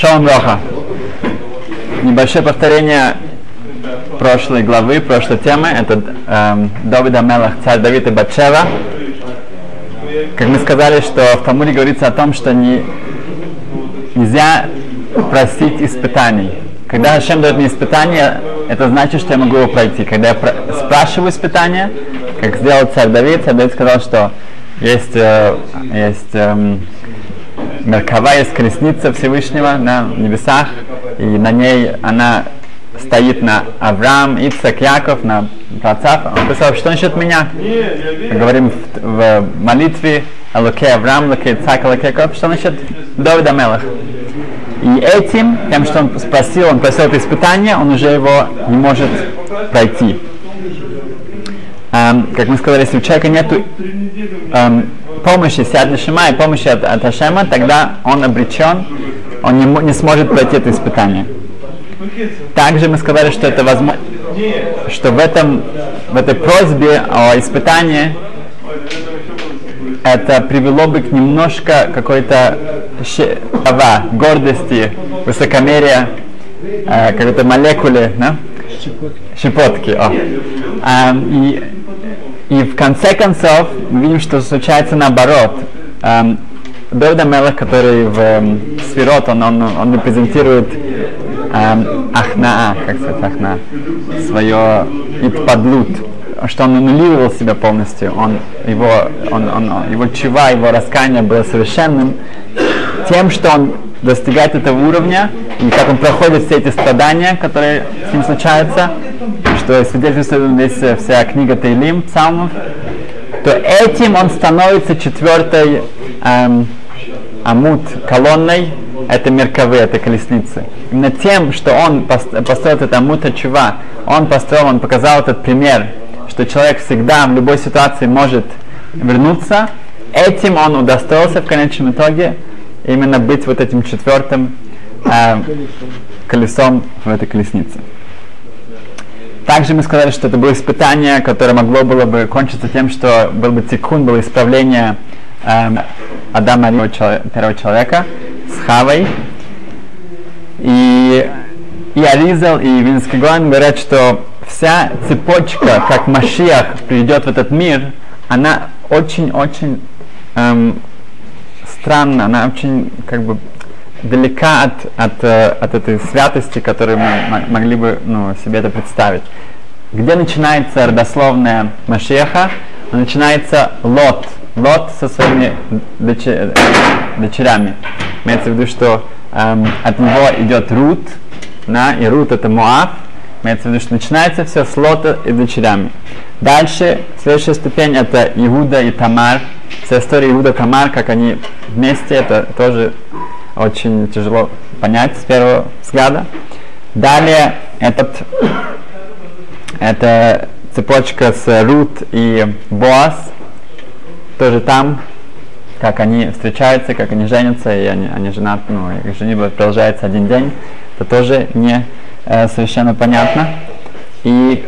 Шалом Роха. Небольшое повторение прошлой главы, прошлой темы. Это эм, Давид Амелах, царь Давид и Батшева. Как мы сказали, что в Талмуде говорится о том, что не, нельзя просить испытаний. Когда Хашем дает мне испытание, это значит, что я могу его пройти. Когда я про- спрашиваю испытания, как сделал царь Давид, царь Давид сказал, что есть, э, есть эм, Меркава есть колесница Всевышнего на небесах, и на ней она стоит на Авраам, Ицак, Яков, на праотцах. Он писал, что насчет меня? Мы говорим в, в молитве Алоке Авраам, Алоке Ицак, Алоке Яков, что насчет Давида Мелах? И этим, тем, что он спросил, он просил это испытание, он уже его не может пройти. Эм, как мы сказали, если у человека нет эм, помощи Сяд Шима и помощи от, от Ашема, тогда он обречен, он не, не сможет пройти это испытание. Также мы сказали, что это возможно, что в, этом, в этой просьбе о испытании это привело бы к немножко какой-то щи- ава, гордости, высокомерия, э, какой-то молекуле, да? щепотки. о. А, и, и в конце концов мы видим, что случается наоборот. Эм, Давид Амелах, который в эм, Сферот, он, он, он репрезентирует эм, Ахнаа, как сказать Ахна, свое Итпадлут, что он аннулировал себя полностью, он, его, он, он- его чува, его раскаяние было совершенным, тем, что он достигает этого уровня, и как он проходит все эти страдания, которые с ним случаются, что свидетельствует здесь вся книга Тейлим, Псалмов, то этим он становится четвертой эм, амут колонной это мерковы, это колесницы. Именно тем, что он пос- построил этот амут чува, он построил, он показал этот пример, что человек всегда в любой ситуации может вернуться, этим он удостоился в конечном итоге именно быть вот этим четвертым э, колесом в этой колеснице. Также мы сказали, что это было испытание, которое могло было бы кончиться тем, что был бы тикун, было исправление эм, Адама первого чело- первого человека с Хавой. И, и Аризал, и Винский Гуан говорят, что вся цепочка, как Машиах придет в этот мир, она очень-очень эм, странна, она очень как бы далека от, от, э, от этой святости, которую мы мо- могли бы ну, себе это представить. Где начинается родословная Машеха? Начинается Лот. Лот со своими доче- дочерями. Имеется в виду, что эм, от него идет Рут, да, и Рут это Моав. Имеется в виду, что начинается все с Лота и дочерями. Дальше, следующая ступень это Иуда и Тамар. Вся история Иуда и Тамар, как они вместе, это тоже очень тяжело понять с первого взгляда. Далее этот, это цепочка с Рут и Боас, тоже там, как они встречаются, как они женятся, и они, они женаты, ну, их женитьба продолжается один день, это тоже не э, совершенно понятно. И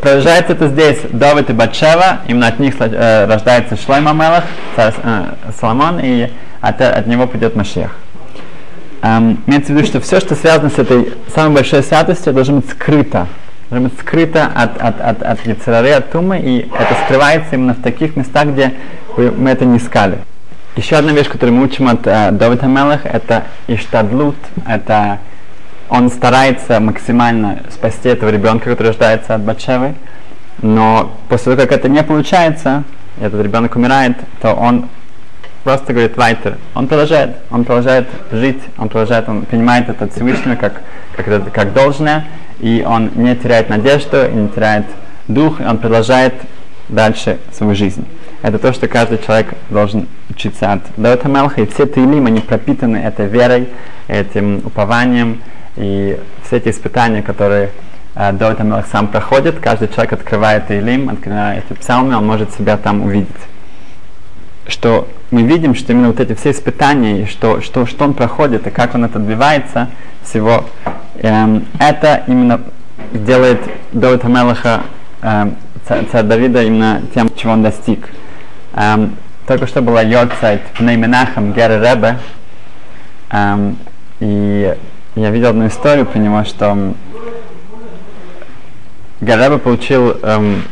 продолжается это здесь Давид и Батшева, именно от них э, рождается Шлойма Мелах, царь э, Соломон, и от, от него придет Машех. Эм, имеется в виду, что все, что связано с этой самой большой святостью, должно быть скрыто. Должно быть скрыто от, от, от, от Яцерары, от Тумы, и это скрывается именно в таких местах, где мы это не искали. Еще одна вещь, которую мы учим от э, Давида Мелах, это Иштадлут, это он старается максимально спасти этого ребенка, который рождается от Батшевы, но после того, как это не получается, этот ребенок умирает, то он просто говорит Вайтер. Он продолжает, он продолжает жить, он продолжает, он принимает это Всевышнего как, как, как должное, и он не теряет надежду, и не теряет дух, и он продолжает дальше свою жизнь. Это то, что каждый человек должен учиться от Давида Мелха, и все Таилим, они пропитаны этой верой, этим упованием, и все эти испытания, которые э, Давид Амелах сам проходит, каждый человек открывает Таилим, открывает эти псалмы, он может себя там увидеть что мы видим, что именно вот эти все испытания, что, что, что он проходит, и как он это добивается всего, эм, это именно делает Давида Мелаха, эм, ца- царь Давида, именно тем, чего он достиг. Эм, только что была Йорцайт в Нейменахам Гера Ребе, эм, И я видел одну историю про него, что Гараба получил эм,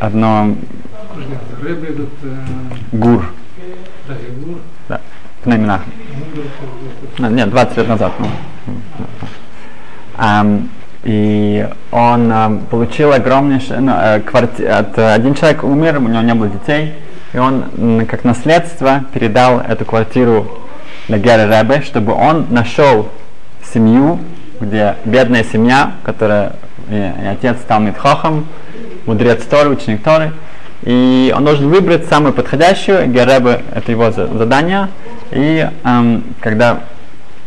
одно Рыбы идут... э, гур, да, и гур. да, именах. Ну, Нет, 20 лет назад. ну. Ам, и он ам, получил огромнейшее, ну, э, кварти- от, э, один человек умер, у него не было детей, и он как наследство передал эту квартиру для Гера Ребе, чтобы он нашел семью, где бедная семья, которая и, и отец стал Митхохом, мудрец Торы, ученик Торы, и он должен выбрать самую подходящую, Геребе это его за- задание, и ам, когда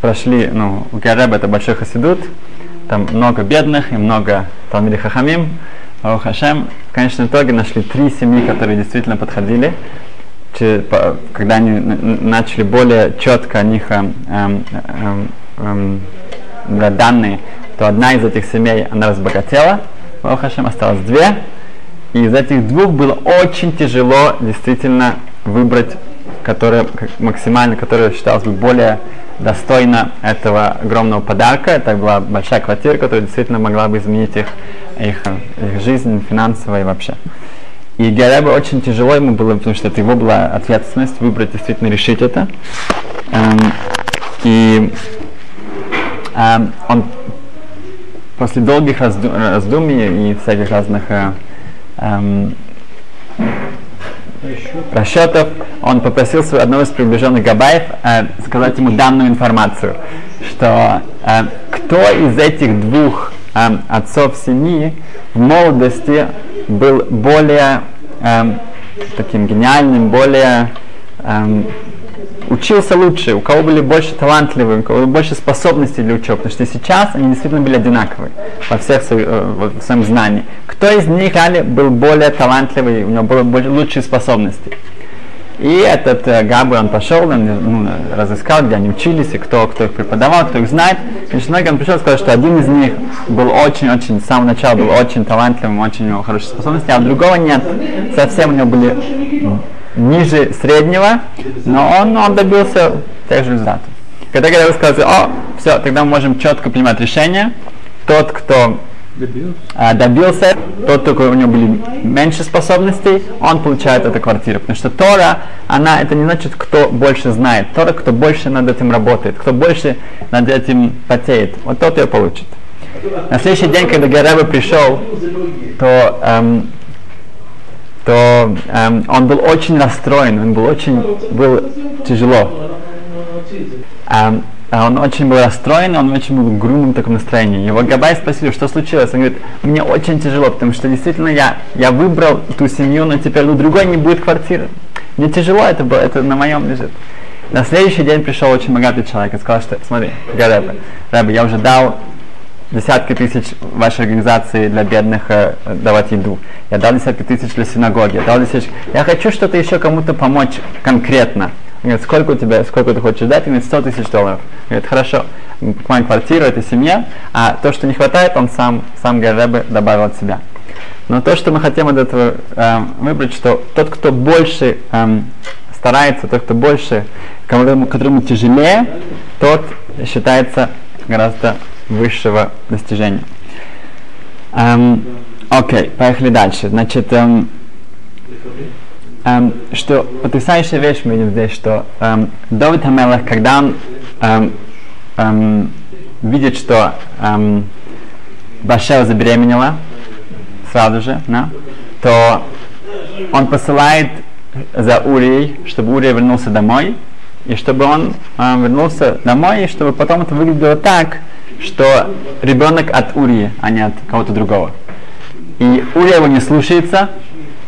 прошли, ну, у это большой хасидут, там много бедных и много Талмиди Хахамим, Барух Хашем. В конечном итоге нашли три семьи, которые действительно подходили. Когда они начали более четко о них эм, эм, эм, эм, данные, то одна из этих семей, она разбогатела, Барух Хашем, осталось две, и из этих двух было очень тяжело действительно выбрать, которая максимально, которая считалась бы более достойна этого огромного подарка. Это была большая квартира, которая действительно могла бы изменить их, их, их жизнь финансово и вообще. И Геребе очень тяжело ему было, потому что это его была ответственность выбрать, действительно решить это. Эм, и эм, он после долгих разду- раздумий и всяких разных э, эм, расчетов, он попросил своего одного из приближенных Габаев э, сказать ему данную информацию, что э, кто из этих двух э, отцов семьи в молодости был более эм, таким гениальным, более эм, учился лучше, у кого были больше талантливые, у кого были больше способностей для учебы, потому что сейчас они действительно были одинаковые во всех своих, э, во- в своем знании. Кто из них реально был более талантливый, у него было больше, лучшие способности. И этот э, Габи, он пошел, он ну, разыскал, где они учились, и кто, кто их преподавал, кто их знает. И он пришел и сказал, что один из них был очень-очень, с самого начала был очень талантливым, очень у него хорошие способности, а у другого нет. Совсем у него были ниже среднего, но он, он добился тех же результатов. Когда Габи сказал, о, все, тогда мы можем четко принимать решение. Тот, кто Добился. а, добился, тот, только у него были меньше способностей, он получает эту квартиру. Потому что Тора, она, это не значит, кто больше знает. Тора, кто больше над этим работает, кто больше над этим потеет, вот тот ее получит. На следующий день, когда Гереба пришел, то, эм, то эм, он был очень расстроен, он был очень, был тяжело. Эм, он очень был расстроен, он очень был в грустном таком настроении. Его Габай спросили, что случилось. Он говорит, мне очень тяжело, потому что действительно я, я выбрал ту семью, но теперь у другой не будет квартиры. Мне тяжело, это, было, это на моем лежит. На следующий день пришел очень богатый человек и сказал, что смотри, Гаребе, Рэбе, я уже дал десятки тысяч вашей организации для бедных э, давать еду. Я дал десятки тысяч для синагоги. Я дал десятки... Я хочу что-то еще кому-то помочь конкретно. Он говорит, сколько у тебя, сколько ты хочешь дать? Он говорит, 100 тысяч долларов. Он говорит, хорошо, покупаем квартиру этой семье, а то, что не хватает, он сам, сам Гаребе добавил от себя. Но то, что мы хотим от этого э, выбрать, что тот, кто больше эм, старается, тот, кто больше, которому, которому тяжелее, тот считается гораздо высшего достижения. Эм, Окей, поехали дальше. Значит, эм, эм, что потрясающая вещь мы видим здесь, что эм, Давид Хамелах, когда он эм, эм, видит, что эм, Башева забеременела, сразу же, да, то он посылает за Урией, чтобы Урия вернулся домой, и чтобы он э, вернулся домой, и чтобы потом это выглядело так, что ребенок от Урии, а не от кого-то другого. И Урия его не слушается,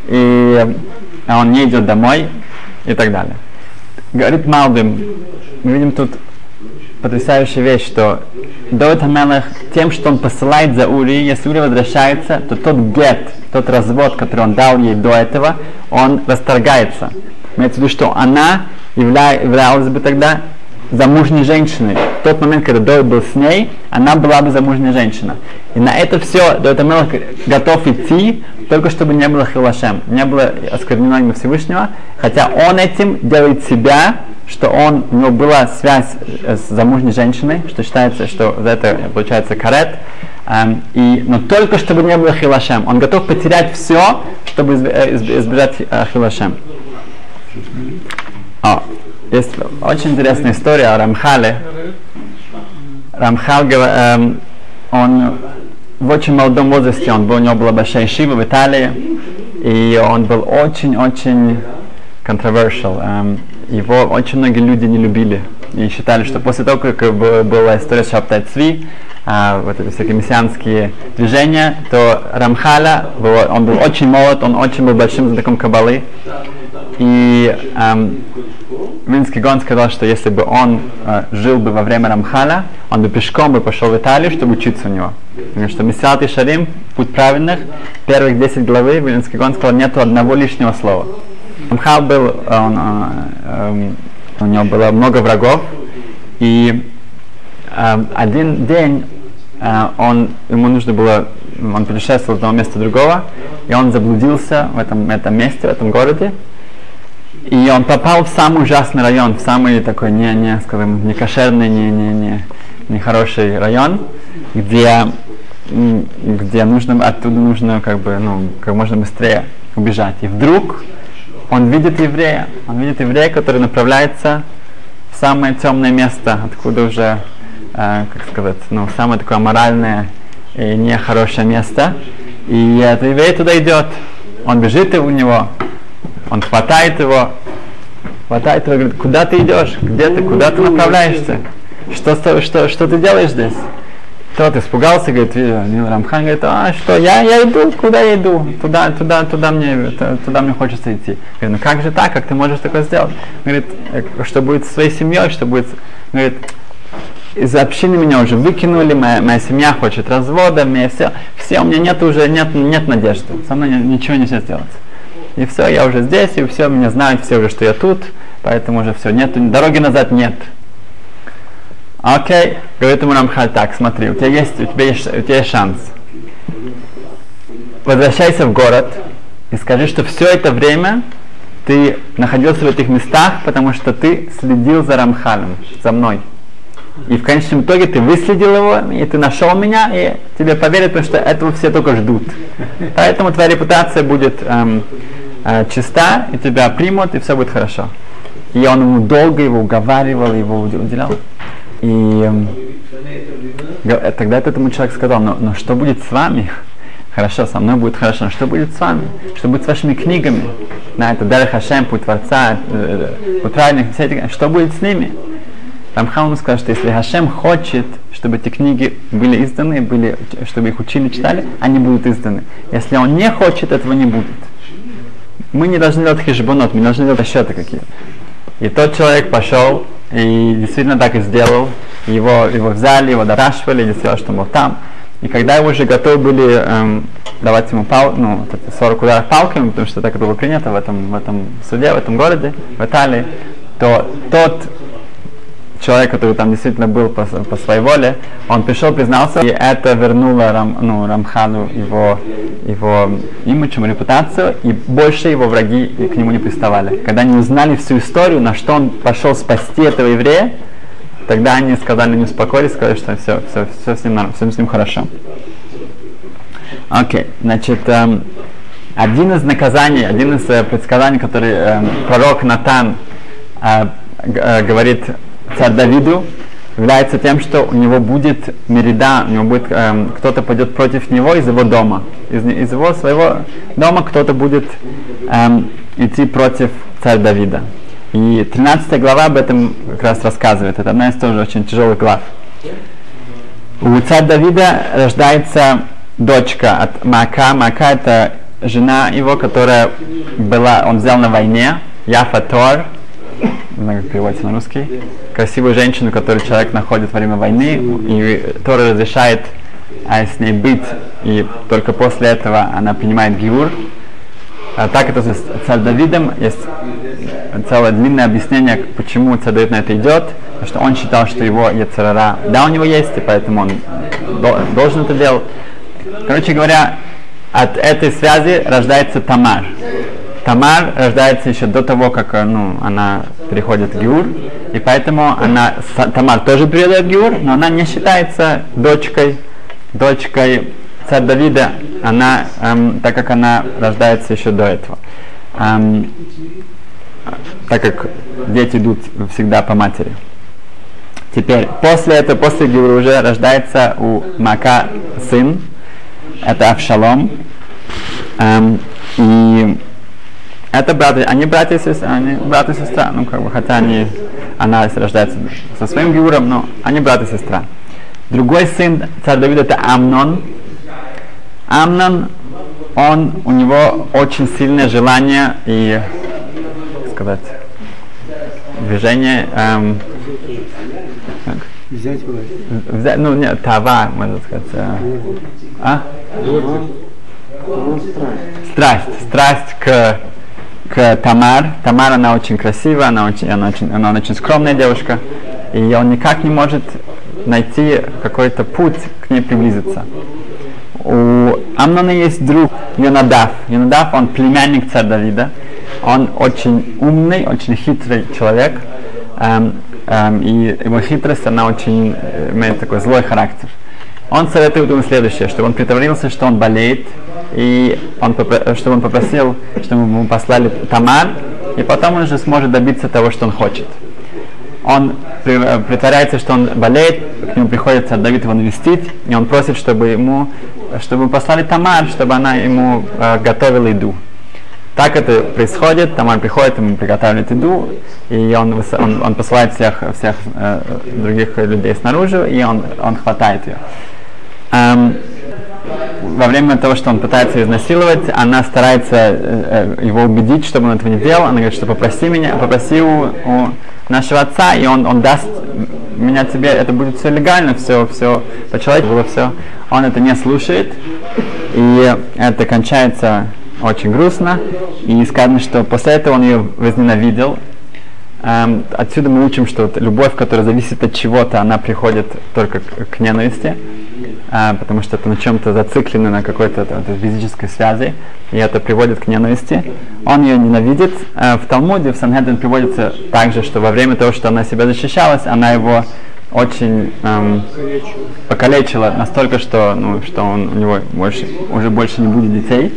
и он не идет домой, и так далее. Говорит Малбим, мы видим тут потрясающая вещь, что Давид Хамелах тем, что он посылает за Ури, если Ури возвращается, то тот гет, тот развод, который он дал ей до этого, он расторгается. Имеется в виду, что она явля- являлась бы тогда замужней женщиной. В тот момент, когда Давид был с ней, она была бы замужняя женщина. И на это все Давид Хамелах готов идти, только чтобы не было хилашем, не было осквернено имя Всевышнего, хотя он этим делает себя, что он, у него была связь э, с замужней женщиной, что считается, что за это получается карет, эм, и, но только чтобы не было хилашем. Он готов потерять все, чтобы э, избежать э, хилашем. О, есть очень интересная история о Рамхале. Рамхал, эм, он в очень молодом возрасте, он был, у него была большая шива в Италии, и он был очень-очень controversial. Um, его очень многие люди не любили и считали, что после того, как была история с Шабтай Цви, а, вот эти всякие мессианские движения, то Рамхаля, он был очень молод, он очень был большим знатоком Кабалы. И эм, Минский Гон сказал, что если бы он э, жил бы во время Рамхаля, он бы пешком бы пошел в Италию, чтобы учиться у него. Потому что Мессиат и Шарим, путь праведных, первых 10 главы, Минский Гон сказал, нету одного лишнего слова. Рамхал был, он, э, э, у него было много врагов, и э, один день э, он, ему нужно было, он путешествовал с одного места другого, и он заблудился в этом, этом месте, в этом городе, и он попал в самый ужасный район, в самый такой не, не, скажем, не кошерный, не, не, не, не хороший район, где, где нужно, оттуда нужно как бы, ну, как можно быстрее убежать. И вдруг он видит еврея, он видит еврея, который направляется в самое темное место, откуда уже, э, как сказать, ну, самое такое моральное и нехорошее место. И этот еврей туда идет, он бежит у него, он хватает его, хватает его, говорит, куда ты идешь, где ты, куда ты направляешься, что, что, что ты делаешь здесь? Тот испугался, говорит, Нил Рамхан говорит, а что, я, я иду, куда я иду? Туда, туда, туда мне, туда мне хочется идти. Говорит, ну как же так, как ты можешь такое сделать? Говорит, «Э, что будет со своей семьей, что будет, говорит, из общины меня уже выкинули, моя, моя семья хочет развода, мне все, все, у меня нет уже, нет, нет надежды, со мной ничего нельзя сделать. И все, я уже здесь, и все, меня знают все уже, что я тут, поэтому уже все, нет, дороги назад нет. Окей, говорит ему Рамхаль, так, смотри, у тебя есть, у тебя есть, у тебя есть шанс. Возвращайся в город и скажи, что все это время ты находился в этих местах, потому что ты следил за Рамхалем, за мной. И в конечном итоге ты выследил его, и ты нашел меня, и тебе поверят, потому что этого все только ждут. Поэтому твоя репутация будет эм, э, чиста, и тебя примут, и все будет хорошо. И он ему долго его уговаривал, его уделял. И э, тогда этому человек сказал, но, но что будет с вами? Хорошо, со мной будет хорошо, но что будет с вами? Что будет с вашими книгами? На это Дар Хашем, путь Творца, э, путь праведных, все эти, что будет с ними? Рамхал сказал, что если Хашем хочет, чтобы эти книги были изданы, были, чтобы их учили, читали, они будут изданы. Если он не хочет, этого не будет. Мы не должны делать хижбонот, мы должны делать расчеты какие-то. И тот человек пошел и действительно так и сделал. Его, его взяли, его допрашивали, действительно, что он был там. И когда его уже готовы были эм, давать ему пал, ну, 40 ударов палками, потому что так это было принято в этом, в этом суде, в этом городе, в Италии, то тот человек, который там действительно был по, по своей воле, он пришел, признался, и это вернуло Рам, ну, Рамхану его, его имидж, ему репутацию, и больше его враги к нему не приставали. Когда они узнали всю историю, на что он пошел спасти этого еврея, тогда они сказали, не успокоились, сказали, что все, все, все, с, ним, все с ним хорошо. Окей, okay. значит, эм, один из наказаний, один из э, предсказаний, который э, пророк Натан э, э, говорит царь Давиду является тем, что у него будет мерида, у него будет эм, кто-то пойдет против него из его дома, из, из его своего дома кто-то будет эм, идти против царя Давида. И 13 глава об этом как раз рассказывает. Это одна из тоже очень тяжелых глав. У царя Давида рождается дочка от Мака. Мака это жена его, которая была, он взял на войне, Яфа Тор, как переводится на русский, красивую женщину, которую человек находит во время войны, и Тора разрешает а, с ней быть, и только после этого она принимает гиур. А так это с царь Давидом есть целое длинное объяснение, почему царь Давид на это идет, потому что он считал, что его Яцерара, да, у него есть, и поэтому он должен это делать. Короче говоря, от этой связи рождается Тамар. Тамар рождается еще до того, как э, ну, она переходит в Геур, и поэтому она, Тамар тоже передает Геур, но она не считается дочкой, дочкой царя Давида, она, эм, так как она рождается еще до этого. Эм, так как дети идут всегда по матери. Теперь, после этого, после Геура уже рождается у Мака сын, это Авшалом. Эм, и это братья, они братья и сестра, они брат и сестра, ну как бы, хотя они, она рождается со своим Геуром, но они брат и сестра. Другой сын царя Давида это Амнон. Амнон, он, у него очень сильное желание и, как сказать, движение, эм, как, Взять власть. взять, ну нет, тава, можно сказать. э, а? Страсть, страсть к, к Тамар. Тамар, она очень красивая, она очень, она очень, она очень скромная девушка, и он никак не может найти какой-то путь к ней приблизиться. У Амнона есть друг Йонадав. Йонадав, он племянник царя Давида. Он очень умный, очень хитрый человек. Эм, эм, и его хитрость, она очень э, имеет такой злой характер. Он советует ему следующее, чтобы он притворился, что он болеет, и он, попро- чтобы он попросил, чтобы ему послали Тамар, и потом он уже сможет добиться того, что он хочет он при- притворяется, что он болеет, к нему приходится Давид его навестить, и он просит, чтобы ему, чтобы послали Тамар, чтобы она ему э, готовила еду. Так это происходит, Тамар приходит, ему приготавливает еду, и он, он, он посылает всех, всех э, других людей снаружи, и он, он хватает ее. Во время того, что он пытается изнасиловать, она старается э, э, его убедить, чтобы он этого не делал. Она говорит, что попроси меня, попроси у, у нашего отца, и он, он даст меня тебе, это будет все легально, все, все по-человечески было все. Он это не слушает, и это кончается очень грустно. И сказано, что после этого он ее возненавидел. Эм, отсюда мы учим, что вот любовь, которая зависит от чего-то, она приходит только к, к ненависти, а, потому что это на чем-то зациклено, на какой-то т- т- физической связи, и это приводит к ненависти. Он ее ненавидит. Э, в Талмуде, в Сангедрин приводится также, что во время того, что она себя защищалась, она его очень эм, покалечила настолько, что, ну, что он, у него больше, уже больше не будет детей.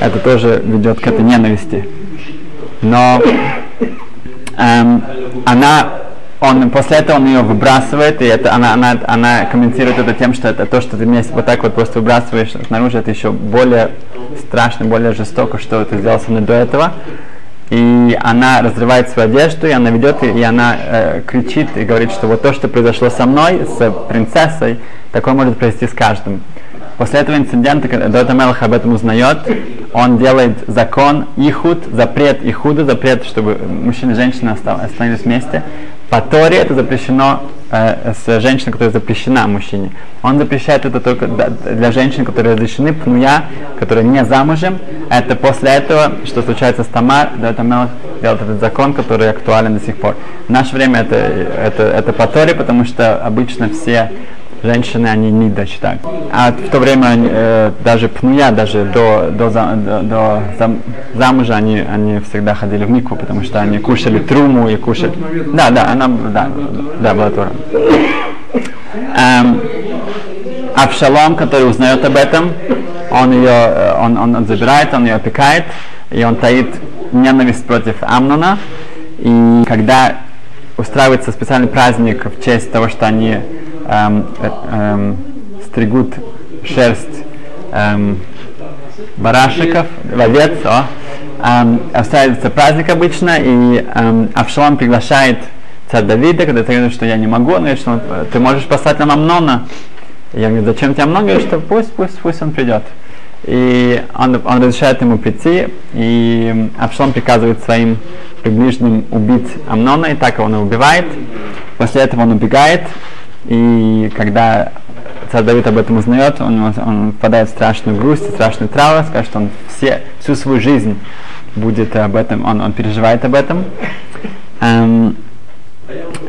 Это тоже ведет к этой ненависти. Но эм, она, он, после этого он ее выбрасывает, и это, она, она, она комментирует это тем, что это то, что ты меня вот так вот просто выбрасываешь снаружи, это еще более страшно, более жестоко, что ты сделал со мной до этого. И она разрывает свою одежду, и она ведет, и, она э, кричит и говорит, что вот то, что произошло со мной, с принцессой, такое может произойти с каждым. После этого инцидента, когда Дойт Амелах об этом узнает, он делает закон Ихуд, запрет Ихуда, запрет, чтобы мужчина и женщина остановились вместе. По Торе это запрещено э, с женщиной, которая запрещена мужчине. Он запрещает это только для женщин, которые разрешены, пнуя, которые не замужем. Это после этого, что случается с Тамар, Дойт Амелах делает этот закон, который актуален до сих пор. В наше время это, это, это по Торе, потому что обычно все женщины, они не так. А в то время э, даже пнуя, даже до, до, до, до зам- замужа, они, они всегда ходили в микву, потому что они кушали труму и кушали... Да, да, она, да, да, была Тора. Эм, Авшалом, который узнает об этом, он ее, э, он, он забирает, он ее опекает, и он таит ненависть против Амнона. И когда устраивается специальный праздник в честь того, что они эм, эм, стригут шерсть эм, барашиков, овец, о, эм, устраивается праздник обычно, и эм, Авшалом приглашает царь Давида, когда ты говоришь, что я не могу, он говорит, что ты можешь послать нам Амнона. Я говорю, зачем тебе Амнон? Говорит, что пусть, пусть, пусть он придет. И он, он разрешает ему прийти, и Авшалом приказывает своим приближенным убить Амнона, и так он его убивает. После этого он убегает, и когда царь Давид об этом узнает, он, он впадает в страшную грусть, страшную траур, скажет, что он все, всю свою жизнь будет об этом, он, он переживает об этом. Эм,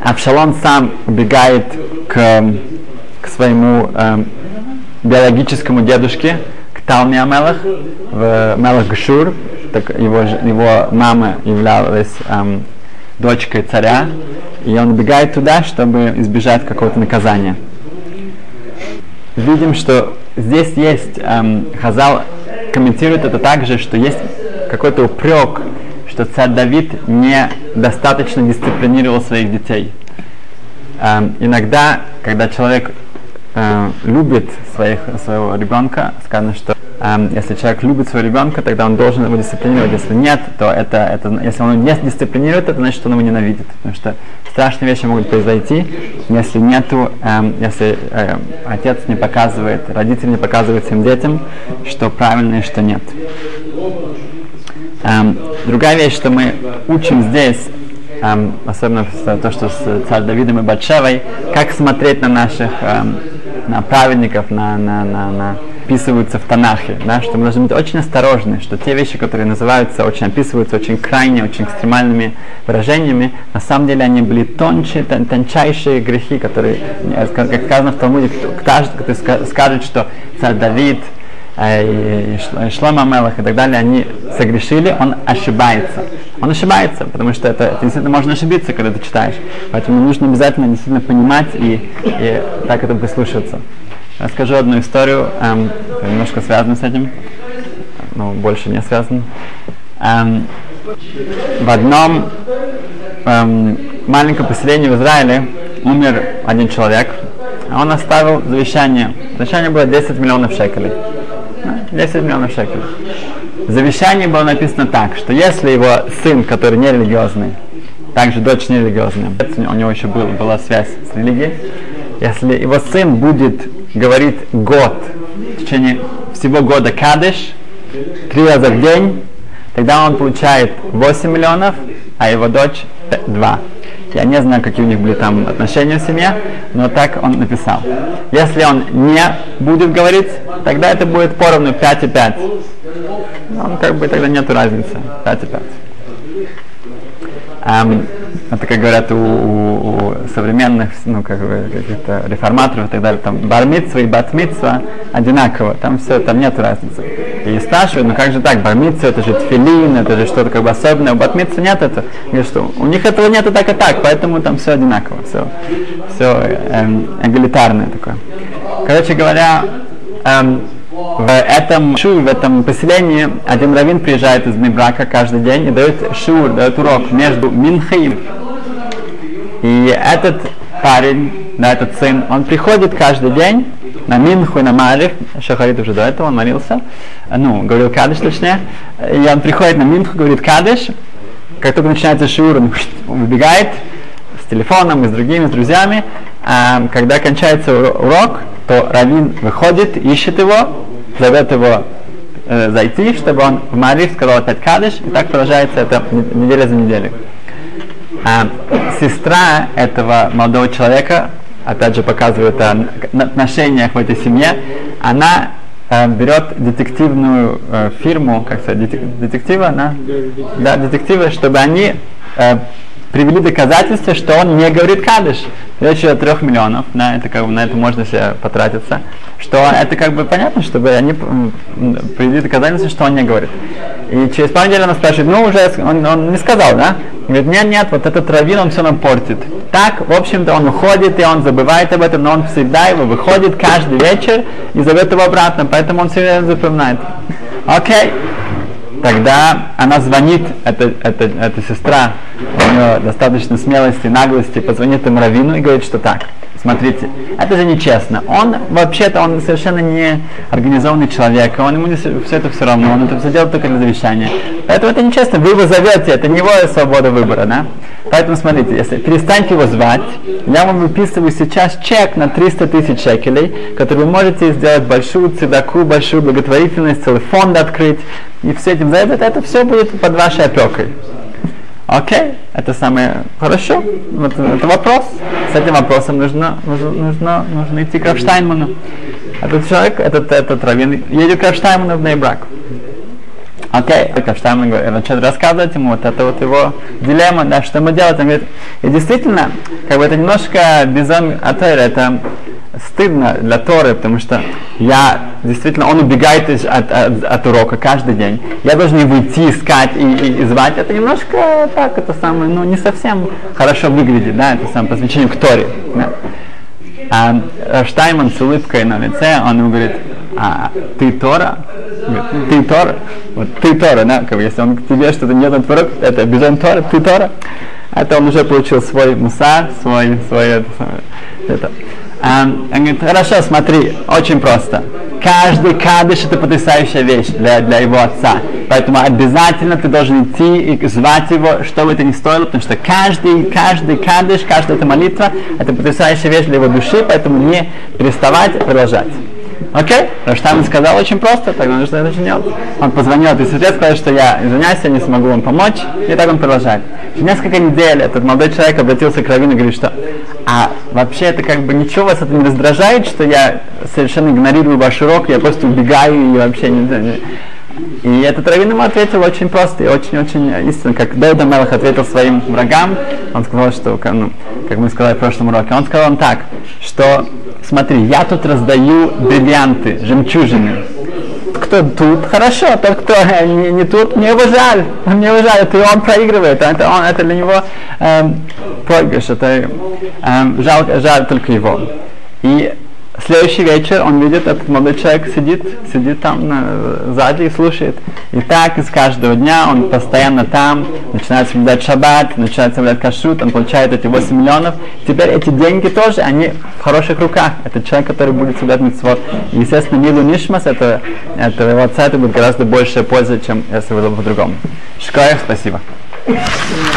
Авшалом сам убегает к, к своему эм, биологическому дедушке, к Талме Амелах, в Мелах Гшур. Так его, его мама являлась эм, дочкой царя, и он убегает туда, чтобы избежать какого-то наказания. Видим, что здесь есть, эм, Хазал комментирует это также, что есть какой-то упрек, что царь Давид недостаточно дисциплинировал своих детей. Эм, иногда, когда человек э, любит своих, своего ребенка, сказано, что если человек любит своего ребенка, тогда он должен его дисциплинировать. Если нет, то это, это если он не дисциплинирует, это значит, что он его ненавидит. Потому что страшные вещи могут произойти, если нету, э, если э, отец не показывает, родители не показывают своим детям, что правильно и что нет. Эм, другая вещь, что мы учим здесь, эм, особенно то, что с царь Давидом и Батшевой, как смотреть на наших, эм, на праведников, на, на, на, на описываются в Танахе, да, что мы должны быть очень осторожны, что те вещи, которые называются, очень описываются очень крайне, очень экстремальными выражениями, на самом деле они были тонче, тон, тончайшие грехи, которые, как сказано в Талмуде, каждый, кто скажет, что царь Давид, и Шлома Мелах и так далее, они согрешили, он ошибается. Он ошибается, потому что это, это действительно можно ошибиться, когда ты читаешь. Поэтому нужно обязательно действительно понимать и, и так это прислушиваться. Расскажу одну историю, эм, немножко связанную с этим, но больше не связано. Эм, в одном эм, маленьком поселении в Израиле умер один человек, а он оставил завещание. Завещание было 10 миллионов шекелей. 10 миллионов шекелей. В завещании было написано так, что если его сын, который не религиозный, также дочь не религиозная, у него еще был, была связь с религией, если его сын будет говорить год, в течение всего года кадыш, три раза в день, тогда он получает 8 миллионов, а его дочь 2. Я не знаю, какие у них были там отношения в семье, но так он написал. Если он не будет говорить, тогда это будет поровну 5 и 5. Ну, как бы тогда нет разницы. 5 и 5. Um, это, как говорят у, у, у современных, ну, как бы, каких-то реформаторов и так далее, там, бармитсва и батмитсва одинаково, там все, там нет разницы. И спрашивают, ну как же так, бармитсва это же тфилин, это же что-то как бы особенное, у батмитсва нет этого. Говорят, что у них этого нет и так и так, поэтому там все одинаково, все, все эм, эгалитарное такое. Короче говоря, эм, в этом шу, в этом поселении один раввин приезжает из Небрака каждый день и дает шур, дает урок между Минхой и этот парень, да, этот сын, он приходит каждый день на Минху и на Марив, Шахарит уже до этого, он молился, ну, говорил Кадыш точнее, и он приходит на Минху, говорит Кадыш, как только начинается шур, он выбегает с телефоном и с другими, с друзьями, а когда кончается урок, то Равин выходит, ищет его, зовет его э, зайти, чтобы он в Марив сказал опять Кадыш, и так продолжается это неделя за неделей. А сестра этого молодого человека, опять же показывает о отношениях в этой семье, она э, берет детективную э, фирму, как сказать, детектива, она, да, детективы, чтобы они э, привели доказательства, что он не говорит кадыш. Речь о трех миллионов, да, это как бы на это можно себе потратиться. Что это как бы понятно, чтобы они привели доказательства, что он не говорит. И через пару недель она спрашивает, ну уже он, он не сказал, да? Говорит, нет, нет, вот этот раввин, он все нам портит. Так, в общем-то, он уходит, и он забывает об этом, но он всегда его выходит каждый вечер и зовет его обратно, поэтому он все время запоминает. Окей. Okay. Тогда она звонит, эта, эта, эта сестра, у нее достаточно смелости, наглости, позвонит им Равину и говорит, что так, смотрите, это же нечестно. Он, вообще-то, он совершенно не организованный человек, он ему не, все это все равно, он это все делает только для завещания. Поэтому это нечестно, вы его зовете, это не его свобода выбора, да? Поэтому смотрите, если перестаньте его звать, я вам выписываю сейчас чек на 300 тысяч шекелей, который вы можете сделать большую цедаку, большую благотворительность, целый фонд открыть, и все этим за это, это все будет под вашей опекой. Окей, это самое хорошо. Вот это вопрос. С этим вопросом нужно, нужно, нужно, нужно идти к Рафштайнману. Этот человек, этот, этот раввин едет к Рафштайнману в Нейбрак. Окей. Рафштайнман начинает рассказывать ему вот это вот его дилемма, да, что ему делать. Он говорит, и действительно, как бы это немножко бизон атер, это стыдно для Торы, потому что я действительно, он убегает из- от, от, от урока каждый день. Я должен его идти искать и, и- и звать. Это немножко так, это самое, ну не совсем хорошо выглядит, да, это самое по значению к Торе. да. А Рав Штайман с улыбкой на лице, он ему говорит, а ты Тора? Говорит, ты Тора? Вот ты Тора, да, как бы, если он к тебе что-то не этот пророк, это обязательно Тора, ты Тора. Это он уже получил свой мусар, свой, свой это, это. А, он говорит, хорошо, смотри, очень просто. Каждый кадыш это потрясающая вещь для, для его отца. Поэтому обязательно ты должен идти и звать его, что бы это ни стоило, потому что каждый, каждый кадыш, каждая эта молитва, это потрясающая вещь для его души, поэтому не переставать, продолжать. Окей? Раштам сказал очень просто, тогда нужно это делать. Он позвонил этой сестре, сказал, что я извиняюсь, я не смогу вам помочь, и так он продолжает. Через несколько недель этот молодой человек обратился к Равину и говорит, что а вообще это как бы ничего вас это не раздражает, что я совершенно игнорирую ваш урок, я просто убегаю и вообще не, не- и этот раввин ему ответил очень просто и очень-очень истинно, как Давид Мелах ответил своим врагам, он сказал, что, ну, как мы сказали в прошлом уроке, он сказал им так, что смотри, я тут раздаю бриллианты, жемчужины. Кто тут, хорошо, тот, кто э, не, не тут, мне его жаль, мне его жаль, это он проигрывает, это, он, это для него эм, проигрыш, это эм, жалко, жаль только его. И Следующий вечер он видит, этот молодой человек сидит, сидит там на, сзади и слушает. И так из каждого дня он постоянно там, начинает соблюдать шаббат, начинает соблюдать кашрут, он получает эти 8 миллионов. Теперь эти деньги тоже, они в хороших руках. Это человек, который будет соблюдать митцвот. И, естественно, Милу Нишмас, это, это его отца, это будет гораздо большая польза, чем если было бы по-другому. Шкоев, спасибо.